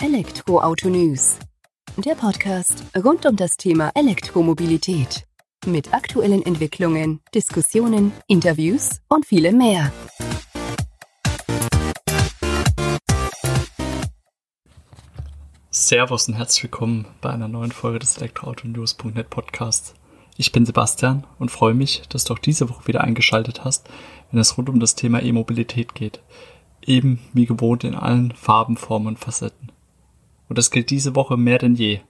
Elektroauto News. Der Podcast rund um das Thema Elektromobilität. Mit aktuellen Entwicklungen, Diskussionen, Interviews und vielem mehr. Servus und herzlich willkommen bei einer neuen Folge des Elektroautonews.net Podcasts. Ich bin Sebastian und freue mich, dass du auch diese Woche wieder eingeschaltet hast, wenn es rund um das Thema E-Mobilität geht. Eben wie gewohnt in allen Farben, Formen und Facetten. Und das gilt diese Woche mehr denn je.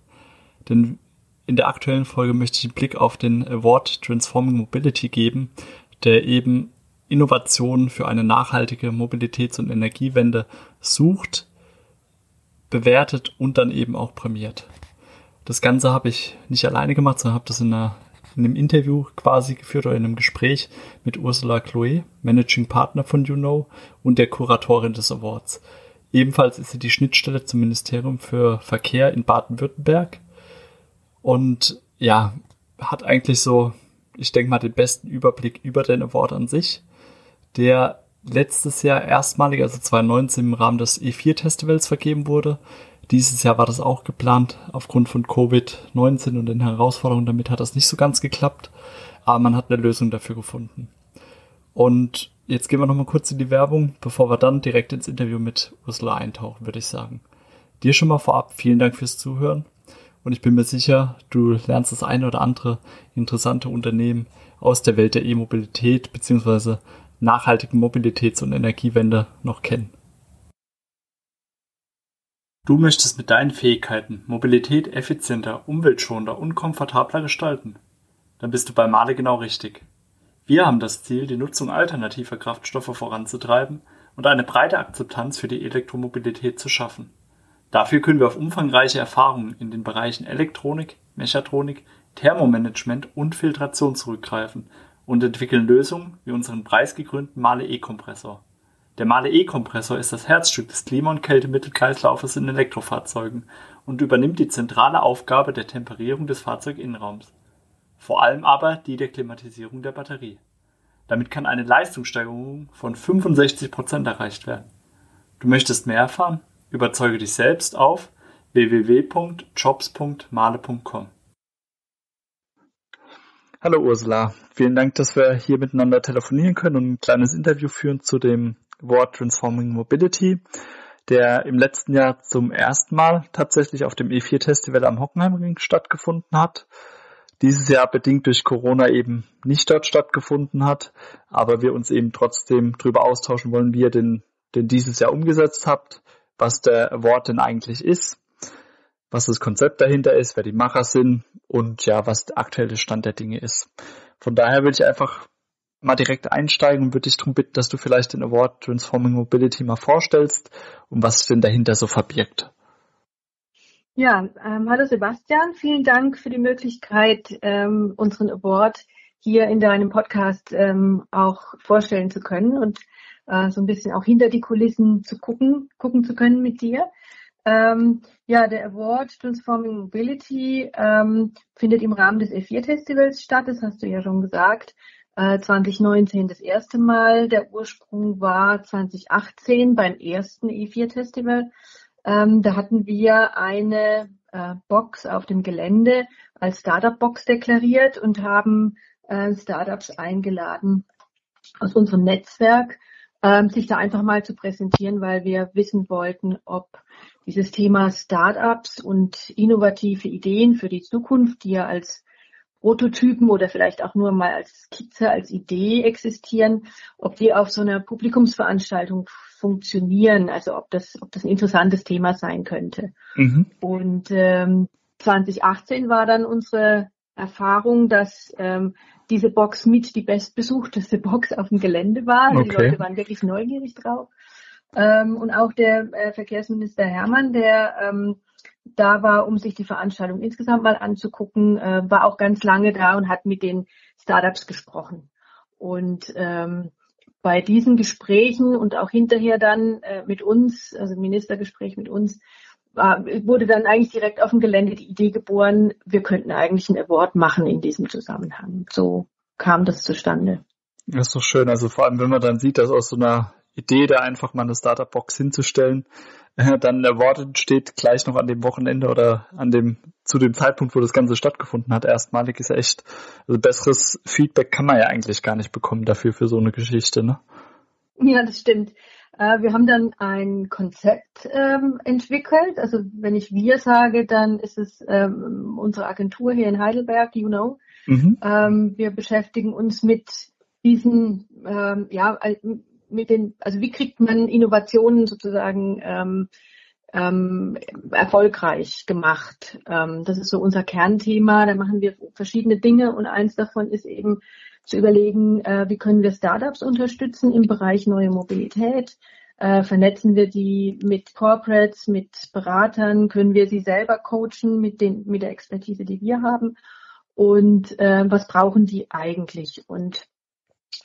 Denn in der aktuellen Folge möchte ich einen Blick auf den Award Transforming Mobility geben, der eben Innovationen für eine nachhaltige Mobilitäts- und Energiewende sucht, bewertet und dann eben auch prämiert. Das Ganze habe ich nicht alleine gemacht, sondern habe das in, einer, in einem Interview quasi geführt oder in einem Gespräch mit Ursula Chloe, Managing Partner von YouKnow und der Kuratorin des Awards. Ebenfalls ist sie die Schnittstelle zum Ministerium für Verkehr in Baden-Württemberg und ja, hat eigentlich so, ich denke mal, den besten Überblick über den Award an sich, der letztes Jahr erstmalig, also 2019 im Rahmen des E4-Festivals vergeben wurde. Dieses Jahr war das auch geplant. Aufgrund von Covid-19 und den Herausforderungen damit hat das nicht so ganz geklappt. Aber man hat eine Lösung dafür gefunden. Und jetzt gehen wir nochmal kurz in die Werbung, bevor wir dann direkt ins Interview mit Ursula eintauchen, würde ich sagen. Dir schon mal vorab vielen Dank fürs Zuhören. Und ich bin mir sicher, du lernst das eine oder andere interessante Unternehmen aus der Welt der E-Mobilität bzw. nachhaltigen Mobilitäts- und Energiewende noch kennen. Du möchtest mit deinen Fähigkeiten Mobilität effizienter, umweltschonender und komfortabler gestalten? Dann bist du bei Male genau richtig. Wir haben das Ziel, die Nutzung alternativer Kraftstoffe voranzutreiben und eine breite Akzeptanz für die Elektromobilität zu schaffen. Dafür können wir auf umfangreiche Erfahrungen in den Bereichen Elektronik, Mechatronik, Thermomanagement und Filtration zurückgreifen und entwickeln Lösungen wie unseren preisgekrönten Male E-Kompressor. Der Male E-Kompressor ist das Herzstück des Klima- und Kältemittelkreislaufes in Elektrofahrzeugen und übernimmt die zentrale Aufgabe der Temperierung des Fahrzeuginnenraums. Vor allem aber die der Klimatisierung der Batterie. Damit kann eine Leistungssteigerung von 65 Prozent erreicht werden. Du möchtest mehr erfahren? Überzeuge dich selbst auf www.jobs.male.com. Hallo Ursula, vielen Dank, dass wir hier miteinander telefonieren können und ein kleines Interview führen zu dem Wort Transforming Mobility, der im letzten Jahr zum ersten Mal tatsächlich auf dem E4 Festival am Hockenheimring stattgefunden hat. Dieses Jahr bedingt durch Corona eben nicht dort stattgefunden hat, aber wir uns eben trotzdem darüber austauschen wollen, wie ihr den, den dieses Jahr umgesetzt habt, was der Award denn eigentlich ist, was das Konzept dahinter ist, wer die Macher sind und ja, was der aktuelle Stand der Dinge ist. Von daher will ich einfach mal direkt einsteigen und würde dich darum bitten, dass du vielleicht den Award Transforming Mobility mal vorstellst und was denn dahinter so verbirgt. Ja, ähm, hallo Sebastian, vielen Dank für die Möglichkeit, ähm, unseren Award hier in deinem Podcast ähm, auch vorstellen zu können und äh, so ein bisschen auch hinter die Kulissen zu gucken, gucken zu können mit dir. Ähm, ja, der Award Transforming Mobility ähm, findet im Rahmen des E4-Festivals statt, das hast du ja schon gesagt. Äh, 2019 das erste Mal. Der Ursprung war 2018 beim ersten E4-Festival. Ähm, da hatten wir eine äh, Box auf dem Gelände als Startup-Box deklariert und haben äh, Startups eingeladen aus unserem Netzwerk, ähm, sich da einfach mal zu präsentieren, weil wir wissen wollten, ob dieses Thema Startups und innovative Ideen für die Zukunft, die ja als Prototypen oder vielleicht auch nur mal als Skizze, als Idee existieren, ob die auf so einer Publikumsveranstaltung funktionieren, also ob das, ob das ein interessantes Thema sein könnte. Mhm. Und ähm, 2018 war dann unsere Erfahrung, dass ähm, diese Box mit die bestbesuchteste Box auf dem Gelände war. Okay. Die Leute waren wirklich neugierig drauf. Ähm, und auch der äh, Verkehrsminister Hermann, der ähm, da war, um sich die Veranstaltung insgesamt mal anzugucken, äh, war auch ganz lange da und hat mit den Startups gesprochen. Und ähm, bei diesen Gesprächen und auch hinterher dann äh, mit uns, also Ministergespräch mit uns, war, wurde dann eigentlich direkt auf dem Gelände die Idee geboren, wir könnten eigentlich ein Award machen in diesem Zusammenhang. So kam das zustande. Das ist doch schön. Also vor allem, wenn man dann sieht, dass aus so einer Idee, da einfach mal eine Startup-Box hinzustellen, äh, dann der Award entsteht gleich noch an dem Wochenende oder an dem, zu dem Zeitpunkt, wo das Ganze stattgefunden hat. Erstmalig ist ja echt, also besseres Feedback kann man ja eigentlich gar nicht bekommen dafür für so eine Geschichte, ne? Ja, das stimmt. Äh, wir haben dann ein Konzept ähm, entwickelt. Also wenn ich wir sage, dann ist es ähm, unsere Agentur hier in Heidelberg, you know. Mhm. Ähm, wir beschäftigen uns mit diesen, ja, mit den, also wie kriegt man Innovationen sozusagen ähm, ähm, erfolgreich gemacht. Ähm, das ist so unser Kernthema. Da machen wir verschiedene Dinge und eins davon ist eben zu überlegen, äh, wie können wir Startups unterstützen im Bereich neue Mobilität. Äh, vernetzen wir die mit Corporates, mit Beratern, können wir sie selber coachen mit, den, mit der Expertise, die wir haben und äh, was brauchen die eigentlich. Und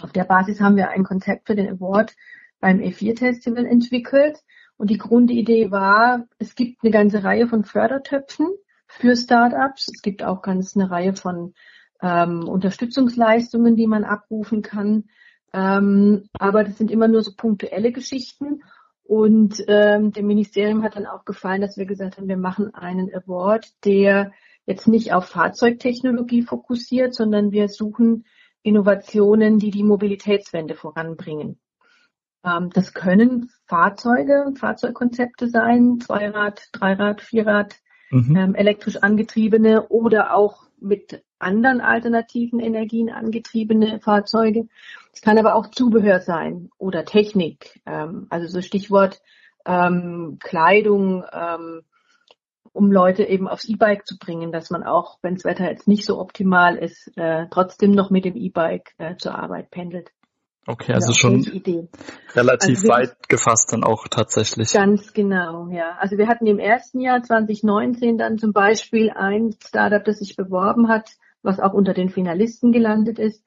auf der Basis haben wir ein Konzept für den Award beim E4-Festival entwickelt. Und die Grundidee war, es gibt eine ganze Reihe von Fördertöpfen für Startups. Es gibt auch ganz eine Reihe von ähm, Unterstützungsleistungen, die man abrufen kann. Ähm, aber das sind immer nur so punktuelle Geschichten. Und ähm, dem Ministerium hat dann auch gefallen, dass wir gesagt haben, wir machen einen Award, der jetzt nicht auf Fahrzeugtechnologie fokussiert, sondern wir suchen Innovationen, die die Mobilitätswende voranbringen. Ähm, das können Fahrzeuge, Fahrzeugkonzepte sein, Zweirad, Dreirad, Vierrad, mhm. ähm, elektrisch angetriebene oder auch mit anderen alternativen Energien angetriebene Fahrzeuge. Es kann aber auch Zubehör sein oder Technik, ähm, also so Stichwort ähm, Kleidung, ähm, um Leute eben aufs E-Bike zu bringen, dass man auch, wenn das Wetter jetzt nicht so optimal ist, äh, trotzdem noch mit dem E-Bike äh, zur Arbeit pendelt. Okay, also ja, schon relativ also weit gefasst dann auch tatsächlich. Ganz genau, ja. Also wir hatten im ersten Jahr 2019 dann zum Beispiel ein Startup, das sich beworben hat, was auch unter den Finalisten gelandet ist.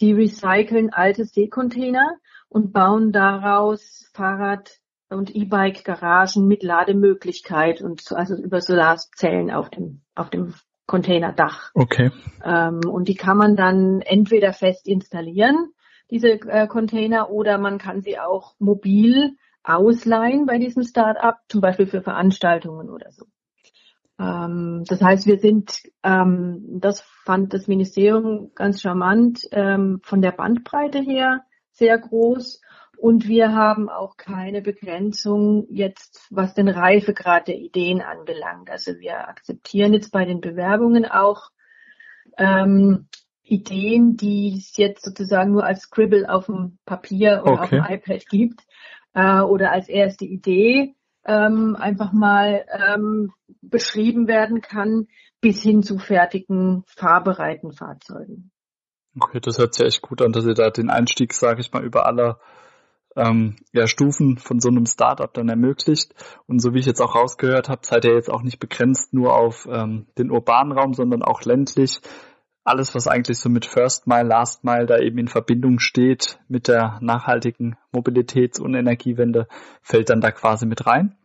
Die recyceln alte Seekontainer und bauen daraus Fahrrad- und E-Bike-Garagen mit Lademöglichkeit und also über Solarzellen auf dem, auf dem Containerdach. Okay. Ähm, und die kann man dann entweder fest installieren, diese äh, Container, oder man kann sie auch mobil ausleihen bei diesem Start-up, zum Beispiel für Veranstaltungen oder so. Ähm, das heißt, wir sind, ähm, das fand das Ministerium ganz charmant, ähm, von der Bandbreite her sehr groß. Und wir haben auch keine Begrenzung jetzt, was den Reifegrad der Ideen anbelangt. Also wir akzeptieren jetzt bei den Bewerbungen auch ähm, Ideen, die es jetzt sozusagen nur als Scribble auf dem Papier oder okay. auf dem iPad gibt äh, oder als erste Idee ähm, einfach mal ähm, beschrieben werden kann, bis hin zu fertigen fahrbereiten Fahrzeugen. Okay, das hört sich echt gut an, dass ihr da den Einstieg, sage ich mal, über alle ähm, ja, Stufen von so einem Startup dann ermöglicht. Und so wie ich jetzt auch rausgehört habe, seid ihr jetzt auch nicht begrenzt nur auf ähm, den urbanen Raum, sondern auch ländlich alles, was eigentlich so mit First Mile, Last Mile da eben in Verbindung steht mit der nachhaltigen Mobilitäts- und Energiewende, fällt dann da quasi mit rein.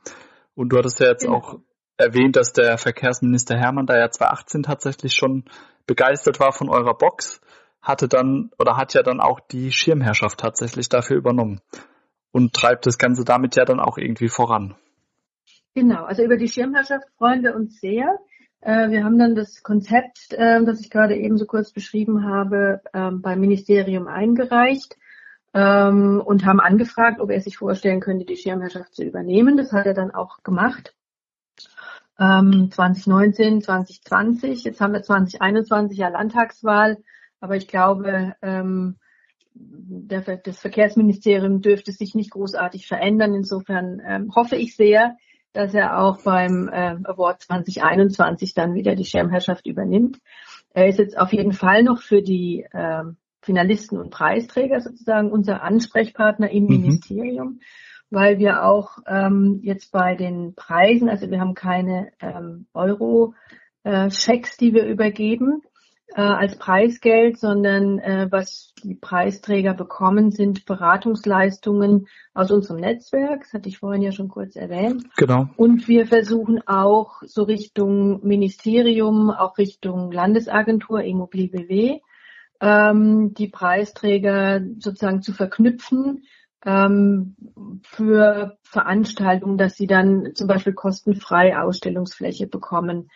Und du hattest ja jetzt genau. auch erwähnt, dass der Verkehrsminister Hermann da ja 2018 tatsächlich schon begeistert war von eurer Box, hatte dann oder hat ja dann auch die Schirmherrschaft tatsächlich dafür übernommen und treibt das Ganze damit ja dann auch irgendwie voran. Genau, also über die Schirmherrschaft freuen wir uns sehr. Äh, wir haben dann das Konzept, äh, das ich gerade eben so kurz beschrieben habe, ähm, beim Ministerium eingereicht ähm, und haben angefragt, ob er sich vorstellen könnte, die Schirmherrschaft zu übernehmen. Das hat er dann auch gemacht. 2019, ähm, 2020, jetzt haben wir 2021 ja Landtagswahl, aber ich glaube, das Verkehrsministerium dürfte sich nicht großartig verändern. Insofern hoffe ich sehr, dass er auch beim äh, Award 2021 dann wieder die Schirmherrschaft übernimmt. Er ist jetzt auf jeden Fall noch für die äh, Finalisten und Preisträger sozusagen unser Ansprechpartner im mhm. Ministerium, weil wir auch ähm, jetzt bei den Preisen, also wir haben keine ähm, Euro-Schecks, äh, die wir übergeben, äh, als Preisgeld, sondern äh, was die Preisträger bekommen, sind Beratungsleistungen aus unserem Netzwerk. Das hatte ich vorhin ja schon kurz erwähnt. Genau. Und wir versuchen auch so Richtung Ministerium, auch Richtung Landesagentur Immobilie BW, ähm, die Preisträger sozusagen zu verknüpfen ähm, für Veranstaltungen, dass sie dann zum Beispiel kostenfrei Ausstellungsfläche bekommen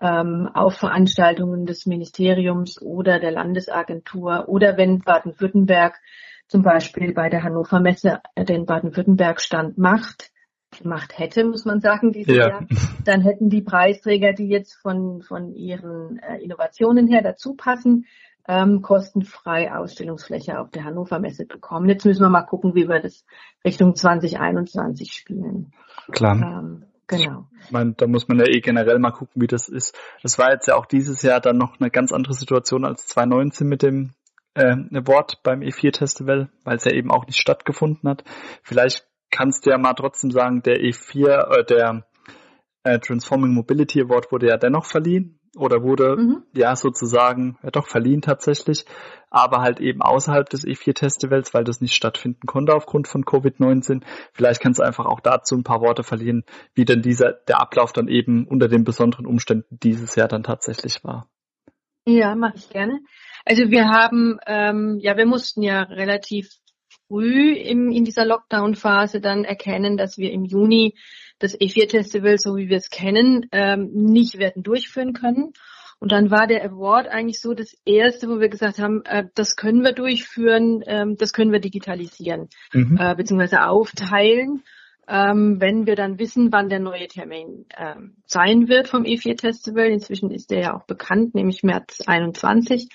ähm, auf Veranstaltungen des Ministeriums oder der Landesagentur oder wenn Baden-Württemberg zum Beispiel bei der Hannover Messe den Baden-Württemberg-Stand macht, gemacht hätte, muss man sagen, dieses ja. Jahr, dann hätten die Preisträger, die jetzt von, von ihren äh, Innovationen her dazu passen, ähm, kostenfrei Ausstellungsfläche auf der Hannover Messe bekommen. Jetzt müssen wir mal gucken, wie wir das Richtung 2021 spielen. Klar. Ähm, genau. Ich meine, da muss man ja eh generell mal gucken, wie das ist. Das war jetzt ja auch dieses Jahr dann noch eine ganz andere Situation als 2019 mit dem äh, Award beim E4-Festival, weil es ja eben auch nicht stattgefunden hat. Vielleicht kannst du ja mal trotzdem sagen, der E4, äh, der äh, Transforming Mobility Award wurde ja dennoch verliehen oder wurde mhm. ja sozusagen ja doch verliehen tatsächlich, aber halt eben außerhalb des E4-Festivals, weil das nicht stattfinden konnte aufgrund von Covid-19. Vielleicht kannst du einfach auch dazu ein paar Worte verlieren, wie denn dieser der Ablauf dann eben unter den besonderen Umständen dieses Jahr dann tatsächlich war. Ja, mache ich gerne. Also wir haben, ähm, ja, wir mussten ja relativ früh im, in dieser Lockdown-Phase dann erkennen, dass wir im Juni das E4-Festival, so wie wir es kennen, ähm, nicht werden durchführen können. Und dann war der Award eigentlich so das erste, wo wir gesagt haben, äh, das können wir durchführen, ähm, das können wir digitalisieren, mhm. äh, beziehungsweise aufteilen. Ähm, wenn wir dann wissen, wann der neue Termin ähm, sein wird vom E4 Festival, inzwischen ist der ja auch bekannt, nämlich März 21,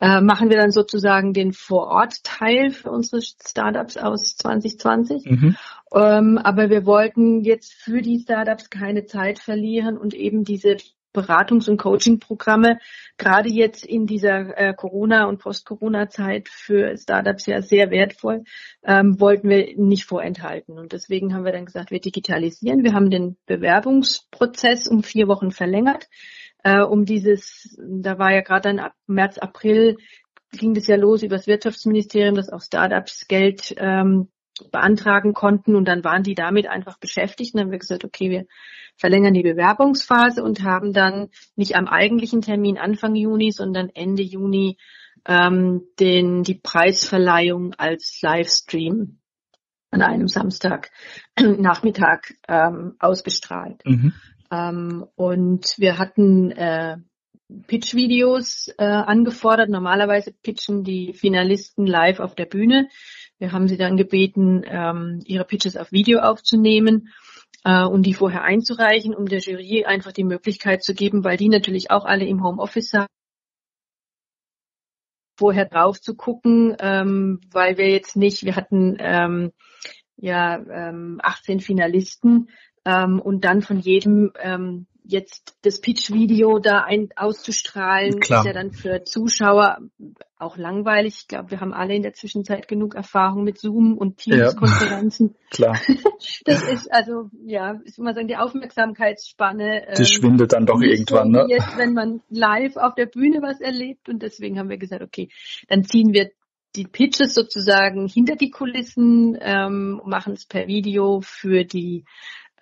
äh, machen wir dann sozusagen den Vorort-Teil für unsere Startups aus 2020. Mhm. Ähm, aber wir wollten jetzt für die Startups keine Zeit verlieren und eben diese Beratungs- und Coaching-Programme, gerade jetzt in dieser äh, Corona- und Post-Corona-Zeit für Startups ja sehr wertvoll, ähm, wollten wir nicht vorenthalten. Und deswegen haben wir dann gesagt, wir digitalisieren. Wir haben den Bewerbungsprozess um vier Wochen verlängert äh, um dieses, da war ja gerade dann ab März, April ging das ja los über das Wirtschaftsministerium, dass auch Startups Geld ähm, beantragen konnten und dann waren die damit einfach beschäftigt und dann haben wir gesagt, okay, wir verlängern die Bewerbungsphase und haben dann nicht am eigentlichen Termin Anfang Juni, sondern Ende Juni ähm, den, die Preisverleihung als Livestream an einem Samstag Nachmittag ähm, ausgestrahlt. Mhm. Ähm, und wir hatten äh, Pitch-Videos äh, angefordert. Normalerweise pitchen die Finalisten live auf der Bühne. Wir haben sie dann gebeten, ähm, ihre Pitches auf Video aufzunehmen äh, und die vorher einzureichen, um der Jury einfach die Möglichkeit zu geben, weil die natürlich auch alle im Homeoffice sind, vorher drauf zu gucken, ähm, weil wir jetzt nicht, wir hatten ähm, ja ähm, 18 Finalisten, ähm, und dann von jedem ähm, jetzt das Pitch-Video da ein, auszustrahlen, Klar. ist ja dann für Zuschauer auch langweilig. Ich glaube, wir haben alle in der Zwischenzeit genug Erfahrung mit Zoom und Teams-Konferenzen. Ja. Klar. Das ist also, ja, ich muss mal sagen, die Aufmerksamkeitsspanne. Die ähm, schwindet dann doch irgendwann, so ne? Jetzt, wenn man live auf der Bühne was erlebt und deswegen haben wir gesagt, okay, dann ziehen wir die Pitches sozusagen hinter die Kulissen, ähm, machen es per Video für die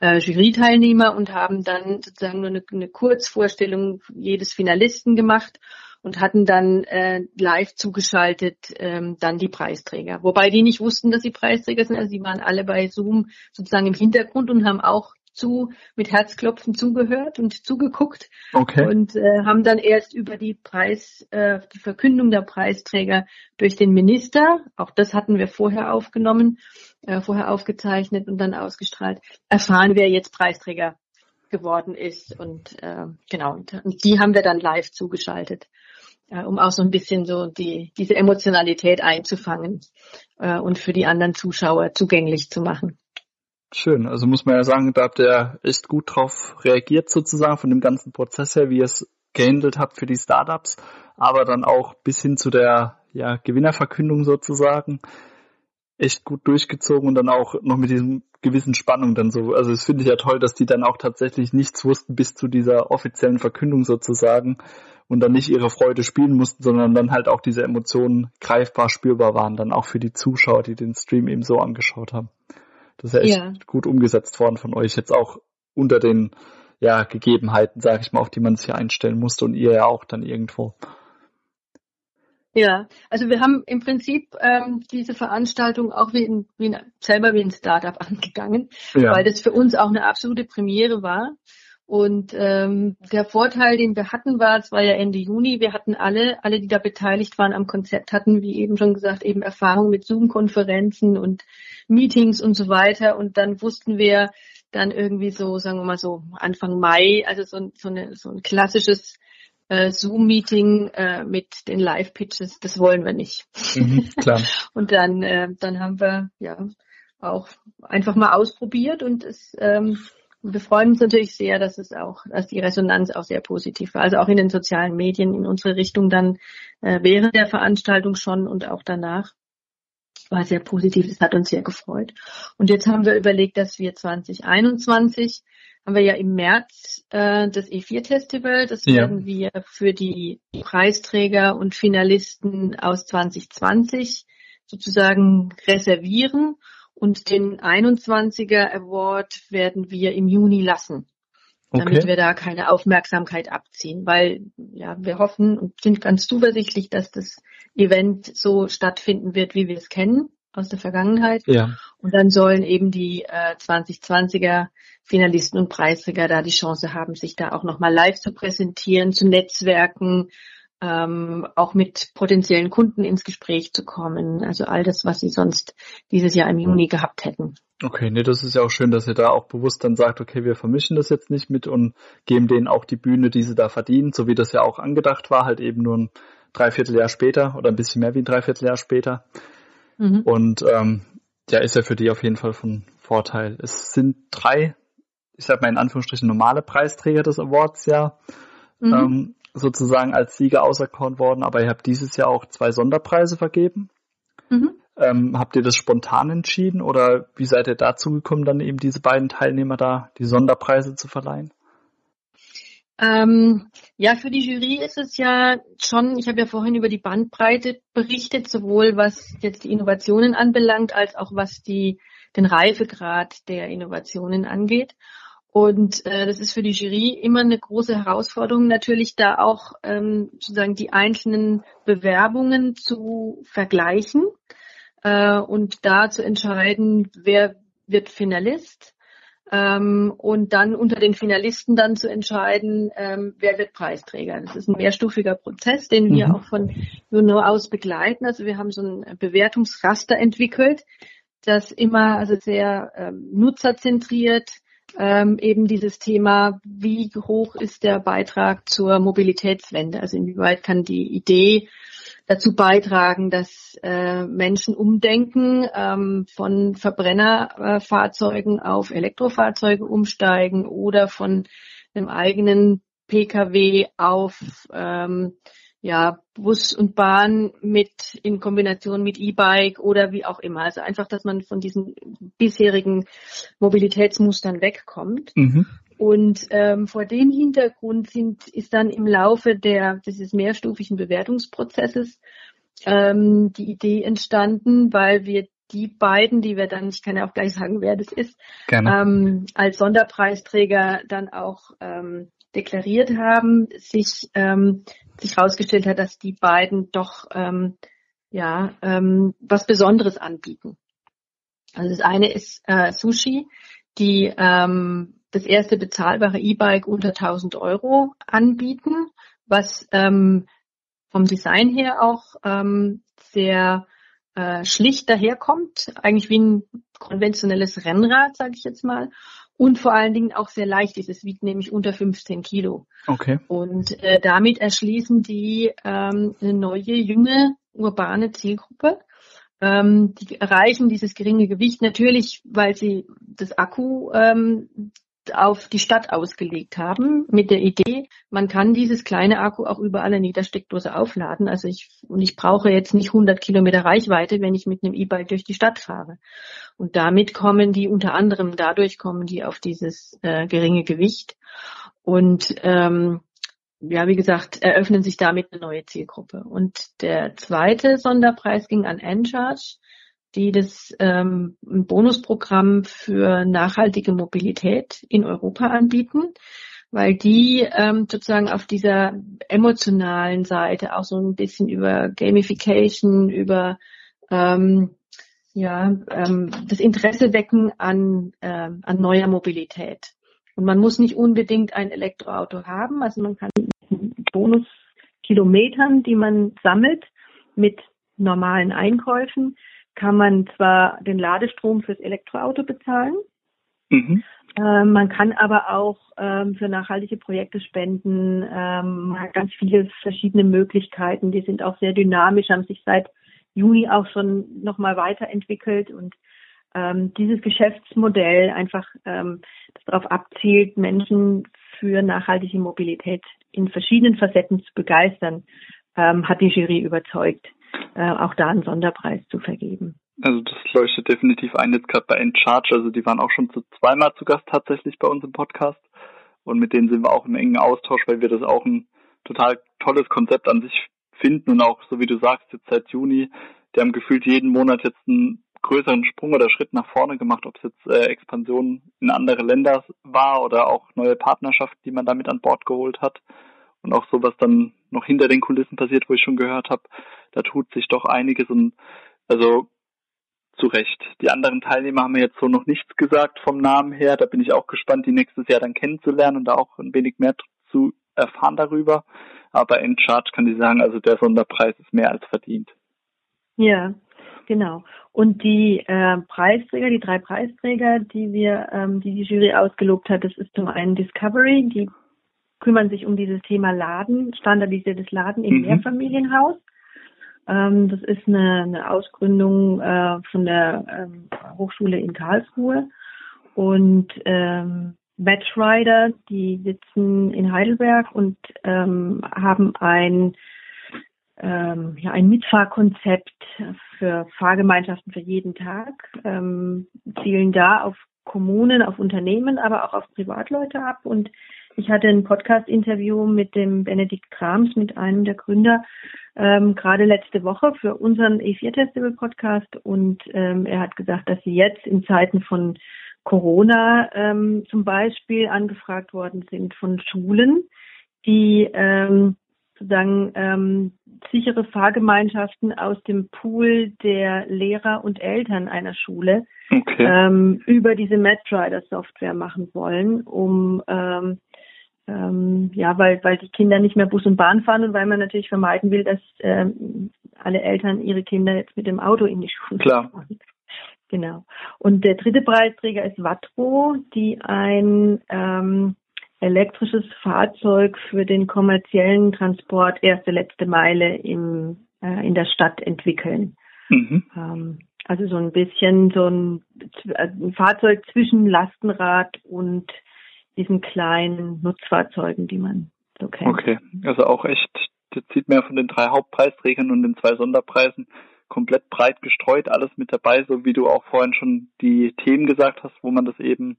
äh, Jury-Teilnehmer und haben dann sozusagen nur eine, eine Kurzvorstellung jedes Finalisten gemacht und hatten dann äh, live zugeschaltet ähm, dann die Preisträger. Wobei die nicht wussten, dass sie Preisträger sind. Also die waren alle bei Zoom sozusagen im Hintergrund und haben auch zu mit Herzklopfen zugehört und zugeguckt okay. und äh, haben dann erst über die Preis äh, die Verkündung der Preisträger durch den Minister, auch das hatten wir vorher aufgenommen, äh, vorher aufgezeichnet und dann ausgestrahlt, erfahren, wer jetzt Preisträger geworden ist und äh, genau und, die haben wir dann live zugeschaltet äh, um auch so ein bisschen so die diese Emotionalität einzufangen äh, und für die anderen Zuschauer zugänglich zu machen. Schön. Also muss man ja sagen, da habt ihr echt gut drauf reagiert sozusagen von dem ganzen Prozess her, wie ihr es gehandelt habt für die Startups, aber dann auch bis hin zu der ja, Gewinnerverkündung sozusagen echt gut durchgezogen und dann auch noch mit diesem gewissen Spannung dann so. Also das finde ich ja toll, dass die dann auch tatsächlich nichts wussten bis zu dieser offiziellen Verkündung sozusagen und dann nicht ihre Freude spielen mussten, sondern dann halt auch diese Emotionen greifbar spürbar waren, dann auch für die Zuschauer, die den Stream eben so angeschaut haben. Das ist ja echt ja. gut umgesetzt worden von euch, jetzt auch unter den ja, Gegebenheiten, sage ich mal, auf die man sich einstellen musste und ihr ja auch dann irgendwo. Ja, also wir haben im Prinzip ähm, diese Veranstaltung auch wie, in, wie in, selber wie ein Startup angegangen, ja. weil das für uns auch eine absolute Premiere war. Und ähm, der Vorteil, den wir hatten, war, es war ja Ende Juni, wir hatten alle, alle, die da beteiligt waren am Konzept, hatten, wie eben schon gesagt, eben Erfahrung mit Zoom-Konferenzen und Meetings und so weiter. Und dann wussten wir dann irgendwie so, sagen wir mal so Anfang Mai, also so, so, eine, so ein klassisches äh, Zoom-Meeting äh, mit den Live-Pitches, das wollen wir nicht. Mhm, klar. und dann, äh, dann haben wir ja auch einfach mal ausprobiert und es ähm, wir freuen uns natürlich sehr, dass es auch, dass die Resonanz auch sehr positiv war. Also auch in den sozialen Medien in unsere Richtung dann äh, während der Veranstaltung schon und auch danach war sehr positiv. Das hat uns sehr gefreut. Und jetzt haben wir überlegt, dass wir 2021 haben wir ja im März äh, das E4-Festival. Das ja. werden wir für die Preisträger und Finalisten aus 2020 sozusagen reservieren. Und den 21er Award werden wir im Juni lassen, okay. damit wir da keine Aufmerksamkeit abziehen, weil ja wir hoffen und sind ganz zuversichtlich, dass das Event so stattfinden wird, wie wir es kennen aus der Vergangenheit. Ja. Und dann sollen eben die äh, 2020er Finalisten und Preisträger da die Chance haben, sich da auch nochmal live zu präsentieren, zu netzwerken, ähm, auch mit potenziellen Kunden ins Gespräch zu kommen. Also all das, was sie sonst dieses Jahr im Juni gehabt hätten. Okay, nee, das ist ja auch schön, dass ihr da auch bewusst dann sagt, okay, wir vermischen das jetzt nicht mit und geben denen auch die Bühne, die sie da verdienen, so wie das ja auch angedacht war, halt eben nur ein Dreivierteljahr später oder ein bisschen mehr wie ein Dreivierteljahr später. Mhm. Und ähm, ja, ist ja für die auf jeden Fall von Vorteil. Es sind drei, ich sag mal in Anführungsstrichen normale Preisträger des Awards ja. Mhm. Ähm, sozusagen als Sieger auserkoren worden, aber ihr habt dieses Jahr auch zwei Sonderpreise vergeben. Mhm. Ähm, habt ihr das spontan entschieden oder wie seid ihr dazu gekommen, dann eben diese beiden Teilnehmer da die Sonderpreise zu verleihen? Ähm, ja, für die Jury ist es ja schon, ich habe ja vorhin über die Bandbreite berichtet, sowohl was jetzt die Innovationen anbelangt, als auch was die, den Reifegrad der Innovationen angeht. Und äh, das ist für die Jury immer eine große Herausforderung, natürlich da auch ähm, sozusagen die einzelnen Bewerbungen zu vergleichen äh, und da zu entscheiden, wer wird Finalist ähm, und dann unter den Finalisten dann zu entscheiden, ähm, wer wird Preisträger. Das ist ein mehrstufiger Prozess, den wir mhm. auch von Juno aus begleiten. Also wir haben so ein Bewertungsraster entwickelt, das immer also sehr ähm, nutzerzentriert ähm, eben dieses Thema, wie hoch ist der Beitrag zur Mobilitätswende? Also inwieweit kann die Idee dazu beitragen, dass äh, Menschen umdenken, ähm, von Verbrennerfahrzeugen auf Elektrofahrzeuge umsteigen oder von einem eigenen Pkw auf ähm, ja, Bus und Bahn mit in Kombination mit E-Bike oder wie auch immer. Also einfach, dass man von diesen bisherigen Mobilitätsmustern wegkommt. Mhm. Und ähm, vor dem Hintergrund sind, ist dann im Laufe der, dieses mehrstufigen Bewertungsprozesses ähm, die Idee entstanden, weil wir die beiden, die wir dann, ich kann ja auch gleich sagen, wer das ist, ähm, als Sonderpreisträger dann auch ähm, deklariert haben, sich ähm, sich herausgestellt hat, dass die beiden doch ähm, ja ähm, was Besonderes anbieten. Also das eine ist äh, Sushi, die ähm, das erste bezahlbare E-Bike unter 1000 Euro anbieten, was ähm, vom Design her auch ähm, sehr äh, schlicht daherkommt, eigentlich wie ein konventionelles Rennrad, sage ich jetzt mal, und vor allen Dingen auch sehr leicht ist. Es wiegt nämlich unter 15 Kilo. Okay. Und äh, damit erschließen die ähm, eine neue, junge, urbane Zielgruppe. Ähm, die erreichen dieses geringe Gewicht natürlich, weil sie das Akku ähm, auf die Stadt ausgelegt haben mit der Idee, man kann dieses kleine Akku auch überall in jeder Steckdose aufladen. Also ich, und ich brauche jetzt nicht 100 Kilometer Reichweite, wenn ich mit einem E-Bike durch die Stadt fahre. Und damit kommen die unter anderem, dadurch kommen die auf dieses äh, geringe Gewicht. Und ähm, ja, wie gesagt, eröffnen sich damit eine neue Zielgruppe. Und der zweite Sonderpreis ging an Encharge die das ähm, Bonusprogramm für nachhaltige Mobilität in Europa anbieten, weil die ähm, sozusagen auf dieser emotionalen Seite auch so ein bisschen über Gamification, über ähm, ja, ähm, das Interesse wecken an, äh, an neuer Mobilität. Und man muss nicht unbedingt ein Elektroauto haben, also man kann Bonuskilometern, die man sammelt mit normalen Einkäufen, kann man zwar den Ladestrom fürs Elektroauto bezahlen, mhm. äh, man kann aber auch ähm, für nachhaltige Projekte spenden, ähm, man hat ganz viele verschiedene Möglichkeiten, die sind auch sehr dynamisch, haben sich seit Juni auch schon nochmal weiterentwickelt und ähm, dieses Geschäftsmodell einfach ähm, das darauf abzielt, Menschen für nachhaltige Mobilität in verschiedenen Facetten zu begeistern, ähm, hat die Jury überzeugt, äh, auch da einen Sonderpreis zu vergeben. Also das leuchtet definitiv ein, jetzt gerade bei Encharge, also die waren auch schon zu zweimal zu Gast tatsächlich bei uns im Podcast und mit denen sind wir auch im engen Austausch, weil wir das auch ein total tolles Konzept an sich finden und auch, so wie du sagst, jetzt seit Juni, die haben gefühlt jeden Monat jetzt einen größeren Sprung oder Schritt nach vorne gemacht, ob es jetzt äh, Expansion in andere Länder war oder auch neue Partnerschaften, die man damit an Bord geholt hat. Und auch so, was dann noch hinter den Kulissen passiert, wo ich schon gehört habe, da tut sich doch einiges und also zu Recht. Die anderen Teilnehmer haben mir jetzt so noch nichts gesagt vom Namen her. Da bin ich auch gespannt, die nächstes Jahr dann kennenzulernen und da auch ein wenig mehr zu erfahren darüber. Aber in Charge kann ich sagen, also der Sonderpreis ist mehr als verdient. Ja, genau. Und die äh, Preisträger, die drei Preisträger, die wir, ähm, die die Jury ausgelobt hat, das ist zum einen Discovery, die kümmern sich um dieses Thema Laden, standardisiertes Laden im mhm. Mehrfamilienhaus. Ähm, das ist eine, eine Ausgründung äh, von der ähm, Hochschule in Karlsruhe. Und ähm, Matchrider, die sitzen in Heidelberg und ähm, haben ein, ähm, ja, ein Mitfahrkonzept für Fahrgemeinschaften für jeden Tag, ähm, zielen da auf Kommunen, auf Unternehmen, aber auch auf Privatleute ab. Und ich hatte ein Podcast-Interview mit dem Benedikt Krams, mit einem der Gründer, ähm, gerade letzte Woche für unseren E4 Festival Podcast. Und ähm, er hat gesagt, dass sie jetzt in Zeiten von Corona ähm, zum Beispiel angefragt worden sind von Schulen, die ähm, sozusagen ähm, sichere Fahrgemeinschaften aus dem Pool der Lehrer und Eltern einer Schule okay. ähm, über diese MedRider Software machen wollen, um ähm, ähm, ja, weil weil die Kinder nicht mehr Bus und Bahn fahren und weil man natürlich vermeiden will, dass ähm, alle Eltern ihre Kinder jetzt mit dem Auto in die Schule Klar. fahren. Genau. Und der dritte Preisträger ist Wattro, die ein ähm, elektrisches Fahrzeug für den kommerziellen Transport erste letzte Meile im, äh, in der Stadt entwickeln. Mhm. Ähm, also so ein bisschen so ein, ein, Fahrzeug zwischen Lastenrad und diesen kleinen Nutzfahrzeugen, die man so kennt. Okay, also auch echt, das sieht man ja von den drei Hauptpreisträgern und den zwei Sonderpreisen komplett breit gestreut, alles mit dabei, so wie du auch vorhin schon die Themen gesagt hast, wo man das eben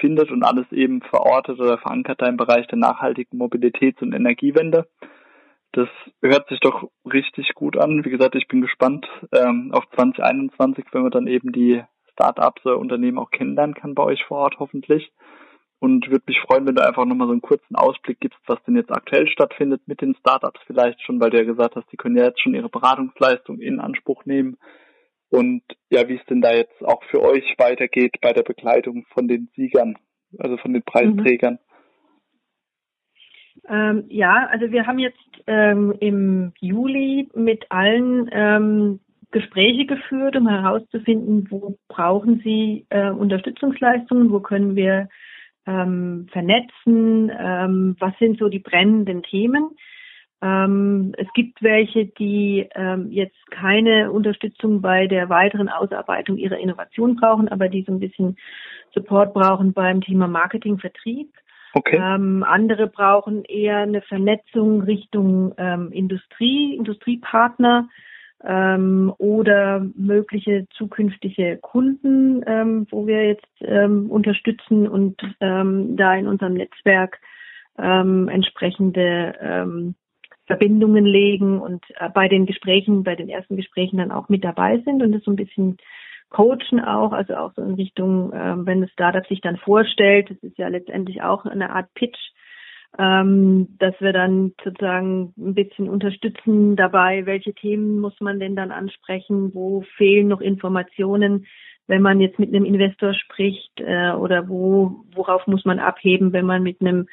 findet und alles eben verortet oder verankert da im Bereich der nachhaltigen Mobilitäts- und Energiewende. Das hört sich doch richtig gut an. Wie gesagt, ich bin gespannt ähm, auf 2021, wenn man dann eben die Start-ups oder Unternehmen auch kennenlernen kann bei euch vor Ort hoffentlich und würde mich freuen, wenn du einfach nochmal so einen kurzen Ausblick gibst, was denn jetzt aktuell stattfindet mit den Startups vielleicht schon, weil du ja gesagt hast, die können ja jetzt schon ihre Beratungsleistung in Anspruch nehmen und ja, wie es denn da jetzt auch für euch weitergeht bei der Begleitung von den Siegern, also von den Preisträgern. Mhm. Ähm, ja, also wir haben jetzt ähm, im Juli mit allen ähm, Gespräche geführt, um herauszufinden, wo brauchen sie äh, Unterstützungsleistungen, wo können wir ähm, vernetzen? Ähm, was sind so die brennenden Themen? Ähm, es gibt welche, die ähm, jetzt keine Unterstützung bei der weiteren Ausarbeitung ihrer Innovation brauchen, aber die so ein bisschen Support brauchen beim Thema Marketing, Vertrieb. Okay. Ähm, andere brauchen eher eine Vernetzung Richtung ähm, Industrie, Industriepartner ähm, oder mögliche zukünftige Kunden, ähm, wo wir jetzt ähm, unterstützen und ähm, da in unserem Netzwerk ähm, entsprechende ähm, Verbindungen legen und äh, bei den Gesprächen, bei den ersten Gesprächen dann auch mit dabei sind und das so ein bisschen coachen auch, also auch so in Richtung, ähm, wenn das Startup sich dann vorstellt, das ist ja letztendlich auch eine Art Pitch, ähm, dass wir dann sozusagen ein bisschen unterstützen dabei, welche Themen muss man denn dann ansprechen, wo fehlen noch Informationen, wenn man jetzt mit einem Investor spricht äh, oder wo, worauf muss man abheben, wenn man mit einem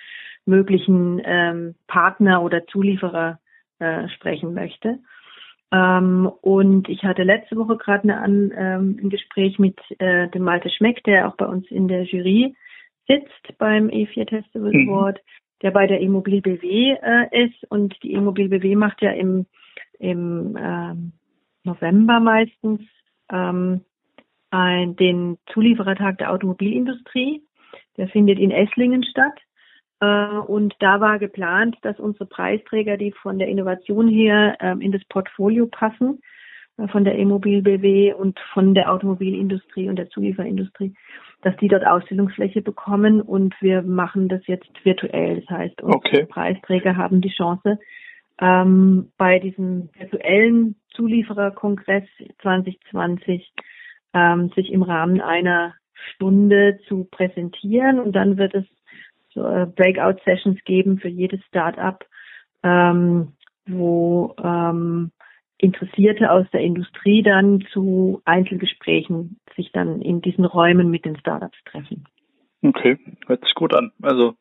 möglichen ähm, Partner oder Zulieferer äh, sprechen möchte. Ähm, und ich hatte letzte Woche gerade ähm, ein Gespräch mit äh, dem Malte Schmeck, der auch bei uns in der Jury sitzt beim E4 Festival mhm. Der bei der Immobil BW äh, ist. Und die Immobil BW macht ja im, im ähm, November meistens ähm, ein, den Zulieferertag der Automobilindustrie. Der findet in Esslingen statt. Äh, und da war geplant, dass unsere Preisträger, die von der Innovation her ähm, in das Portfolio passen, von der E-Mobil BW und von der Automobilindustrie und der Zulieferindustrie, dass die dort Ausstellungsfläche bekommen und wir machen das jetzt virtuell. Das heißt, unsere okay. Preisträger haben die Chance, ähm, bei diesem virtuellen Zuliefererkongress 2020 ähm, sich im Rahmen einer Stunde zu präsentieren und dann wird es so, äh, Breakout-Sessions geben für jedes Start-up, ähm, wo ähm, Interessierte aus der Industrie dann zu Einzelgesprächen sich dann in diesen Räumen mit den Startups treffen. Okay, hört sich gut an. Also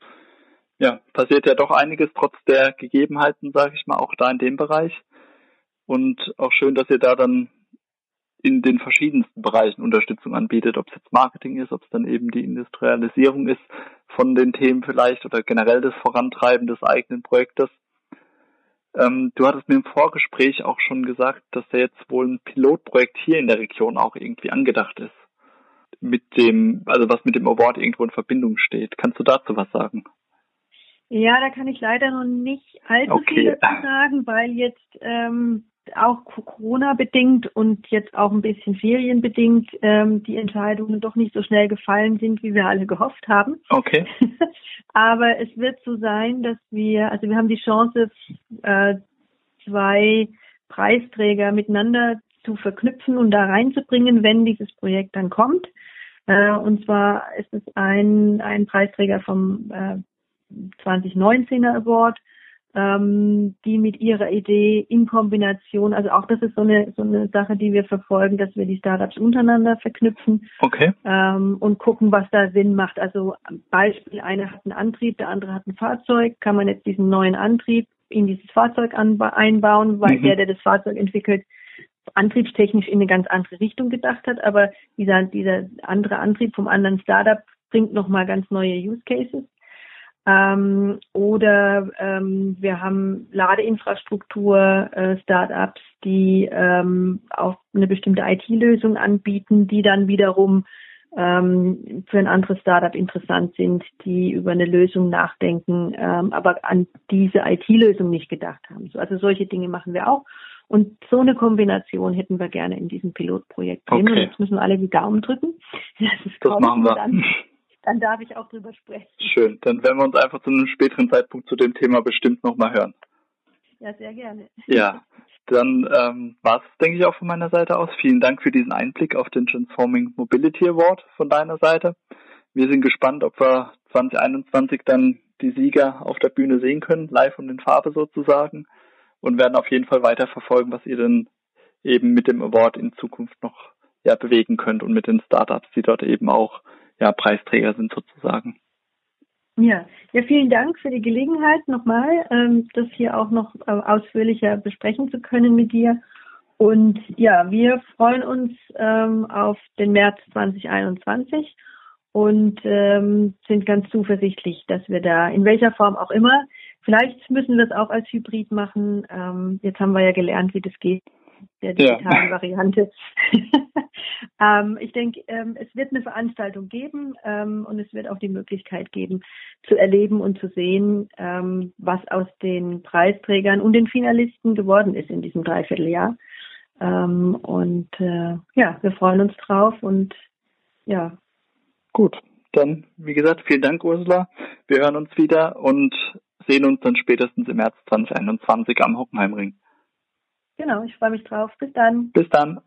ja, passiert ja doch einiges trotz der Gegebenheiten, sage ich mal, auch da in dem Bereich. Und auch schön, dass ihr da dann in den verschiedensten Bereichen Unterstützung anbietet, ob es jetzt Marketing ist, ob es dann eben die Industrialisierung ist von den Themen vielleicht oder generell das Vorantreiben des eigenen Projektes. Ähm, du hattest mir im Vorgespräch auch schon gesagt, dass da jetzt wohl ein Pilotprojekt hier in der Region auch irgendwie angedacht ist. Mit dem, also was mit dem Award irgendwo in Verbindung steht. Kannst du dazu was sagen? Ja, da kann ich leider noch nicht allzu okay. viel dazu sagen, weil jetzt ähm, auch Corona-bedingt und jetzt auch ein bisschen Ferienbedingt ähm, die Entscheidungen doch nicht so schnell gefallen sind, wie wir alle gehofft haben. Okay. Aber es wird so sein, dass wir, also wir haben die Chance, äh, zwei Preisträger miteinander zu verknüpfen und da reinzubringen, wenn dieses Projekt dann kommt. Äh, und zwar ist es ein, ein Preisträger vom äh, 2019er Award ähm, die mit ihrer Idee in Kombination, also auch das ist so eine so eine Sache, die wir verfolgen, dass wir die Startups untereinander verknüpfen okay. ähm, und gucken, was da Sinn macht. Also Beispiel, einer hat einen Antrieb, der andere hat ein Fahrzeug, kann man jetzt diesen neuen Antrieb in dieses Fahrzeug einbauen, weil mhm. der, der das Fahrzeug entwickelt, antriebstechnisch in eine ganz andere Richtung gedacht hat, aber dieser, dieser andere Antrieb vom anderen Startup bringt nochmal ganz neue Use Cases. Ähm, oder ähm, wir haben Ladeinfrastruktur, äh, Startups, die ähm, auch eine bestimmte IT-Lösung anbieten, die dann wiederum ähm, für ein anderes Startup interessant sind, die über eine Lösung nachdenken, ähm, aber an diese IT-Lösung nicht gedacht haben. Also solche Dinge machen wir auch. Und so eine Kombination hätten wir gerne in diesem Pilotprojekt drin. Okay. Und jetzt müssen alle die Daumen drücken. Das, das machen wir. Dann dann darf ich auch drüber sprechen. Schön, dann werden wir uns einfach zu einem späteren Zeitpunkt zu dem Thema bestimmt nochmal hören. Ja, sehr gerne. Ja, dann ähm, war es, denke ich, auch von meiner Seite aus. Vielen Dank für diesen Einblick auf den Transforming Mobility Award von deiner Seite. Wir sind gespannt, ob wir 2021 dann die Sieger auf der Bühne sehen können, live und in Farbe sozusagen, und werden auf jeden Fall weiter verfolgen, was ihr denn eben mit dem Award in Zukunft noch ja, bewegen könnt und mit den Startups, die dort eben auch ja, Preisträger sind sozusagen. Ja, ja, vielen Dank für die Gelegenheit nochmal, ähm, das hier auch noch äh, ausführlicher besprechen zu können mit dir. Und ja, wir freuen uns ähm, auf den März 2021 und ähm, sind ganz zuversichtlich, dass wir da in welcher Form auch immer, vielleicht müssen wir es auch als Hybrid machen. Ähm, jetzt haben wir ja gelernt, wie das geht der digitalen ja. Variante. ähm, ich denke, ähm, es wird eine Veranstaltung geben ähm, und es wird auch die Möglichkeit geben, zu erleben und zu sehen, ähm, was aus den Preisträgern und den Finalisten geworden ist in diesem Dreivierteljahr. Ähm, und äh, ja, wir freuen uns drauf und ja. Gut, dann, wie gesagt, vielen Dank, Ursula. Wir hören uns wieder und sehen uns dann spätestens im März 2021 am Hockenheimring. Genau, ich freue mich drauf. Bis dann. Bis dann.